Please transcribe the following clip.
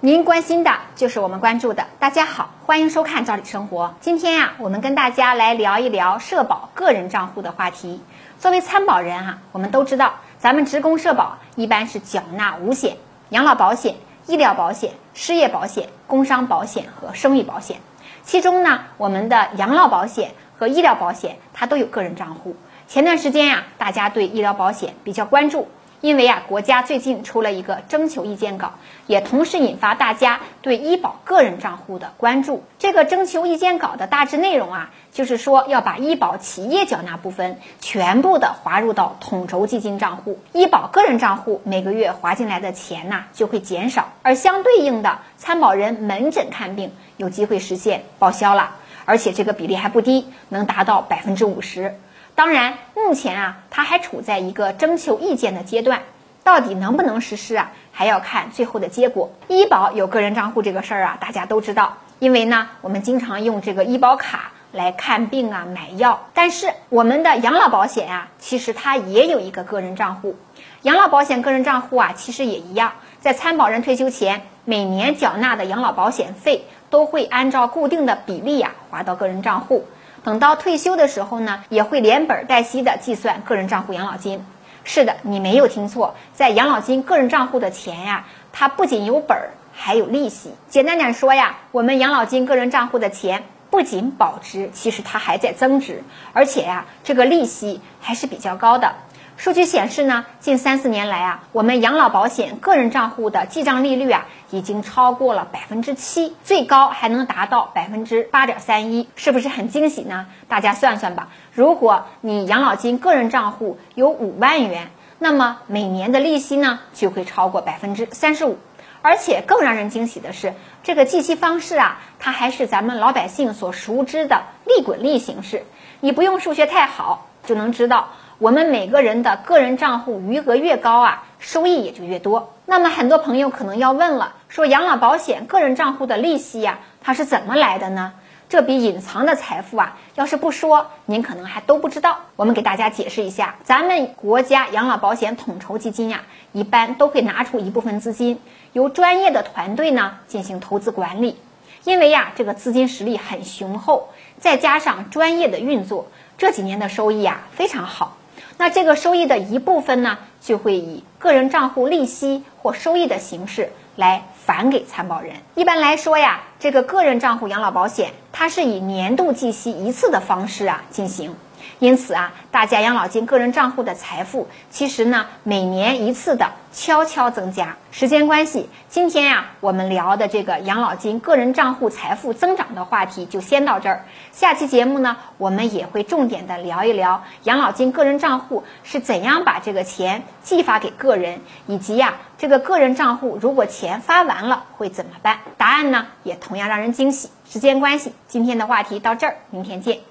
您关心的就是我们关注的。大家好，欢迎收看《赵理生活》。今天呀，我们跟大家来聊一聊社保个人账户的话题。作为参保人啊，我们都知道，咱们职工社保一般是缴纳五险：养老保险、医疗保险、失业保险、工伤保险和生育保险。其中呢，我们的养老保险和医疗保险它都有个人账户。前段时间呀，大家对医疗保险比较关注。因为啊，国家最近出了一个征求意见稿，也同时引发大家对医保个人账户的关注。这个征求意见稿的大致内容啊，就是说要把医保企业缴纳部分全部的划入到统筹基金账户，医保个人账户每个月划进来的钱呐就会减少，而相对应的参保人门诊看病有机会实现报销了，而且这个比例还不低，能达到百分之五十。当然，目前啊，它还处在一个征求意见的阶段，到底能不能实施啊，还要看最后的结果。医保有个人账户这个事儿啊，大家都知道，因为呢，我们经常用这个医保卡来看病啊、买药。但是我们的养老保险啊，其实它也有一个个人账户。养老保险个人账户啊，其实也一样，在参保人退休前每年缴纳的养老保险费，都会按照固定的比例呀，划到个人账户。等到退休的时候呢，也会连本带息的计算个人账户养老金。是的，你没有听错，在养老金个人账户的钱呀，它不仅有本儿，还有利息。简单点说呀，我们养老金个人账户的钱不仅保值，其实它还在增值，而且呀，这个利息还是比较高的。数据显示呢，近三四年来啊，我们养老保险个人账户的记账利率啊，已经超过了百分之七，最高还能达到百分之八点三一，是不是很惊喜呢？大家算算吧，如果你养老金个人账户有五万元，那么每年的利息呢就会超过百分之三十五，而且更让人惊喜的是，这个计息方式啊，它还是咱们老百姓所熟知的利滚利形式，你不用数学太好就能知道。我们每个人的个人账户余额越高啊，收益也就越多。那么很多朋友可能要问了，说养老保险个人账户的利息呀，它是怎么来的呢？这笔隐藏的财富啊，要是不说，您可能还都不知道。我们给大家解释一下，咱们国家养老保险统筹基金呀，一般都会拿出一部分资金，由专业的团队呢进行投资管理。因为呀，这个资金实力很雄厚，再加上专业的运作，这几年的收益啊非常好。那这个收益的一部分呢，就会以个人账户利息或收益的形式来返给参保人。一般来说呀，这个个人账户养老保险，它是以年度计息一次的方式啊进行。因此啊，大家养老金个人账户的财富，其实呢每年一次的悄悄增加。时间关系，今天呀我们聊的这个养老金个人账户财富增长的话题就先到这儿。下期节目呢，我们也会重点的聊一聊养老金个人账户是怎样把这个钱寄发给个人，以及呀这个个人账户如果钱发完了会怎么办？答案呢也同样让人惊喜。时间关系，今天的话题到这儿，明天见。